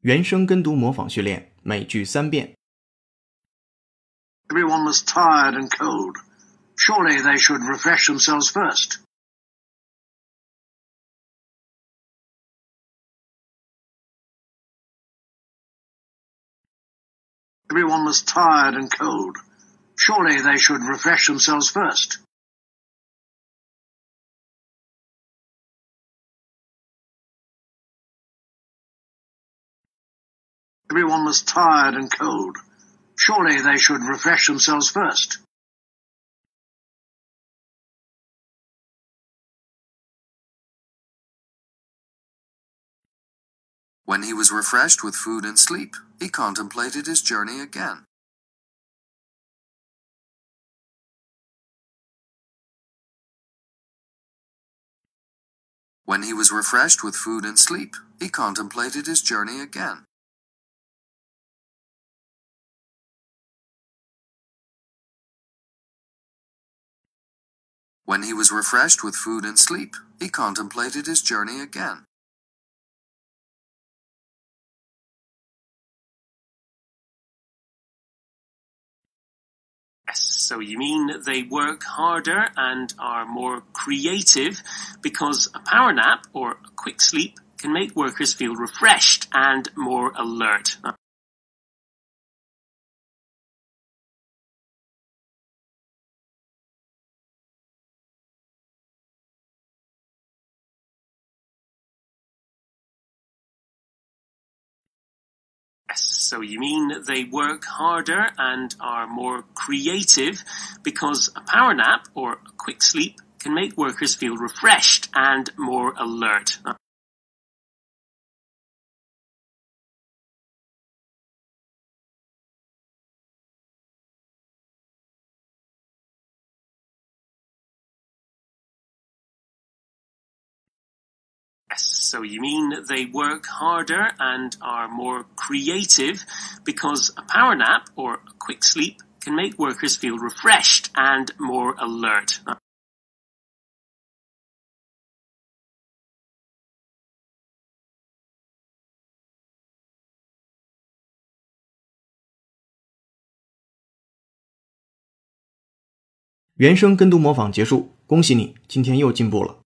原声跟读模仿训练，每句三遍。 Everyone was tired and cold. Surely they should refresh themselves first. Everyone was tired and cold. Surely they should refresh themselves first. Everyone was tired and cold. Surely they should refresh themselves first. When he was refreshed with food and sleep, he contemplated his journey again. When he was refreshed with food and sleep, he contemplated his journey again. When he was refreshed with food and sleep, he contemplated his journey again. Yes, so you mean they work harder and are more creative because a power nap or a quick sleep can make workers feel refreshed and more alert. So you mean they work harder and are more creative because a power nap or a quick sleep can make workers feel refreshed and more alert. so you mean they work harder and are more creative because a power nap or a quick sleep can make workers feel refreshed and more alert.《原声跟读模仿结束，恭喜你，今天又进步了。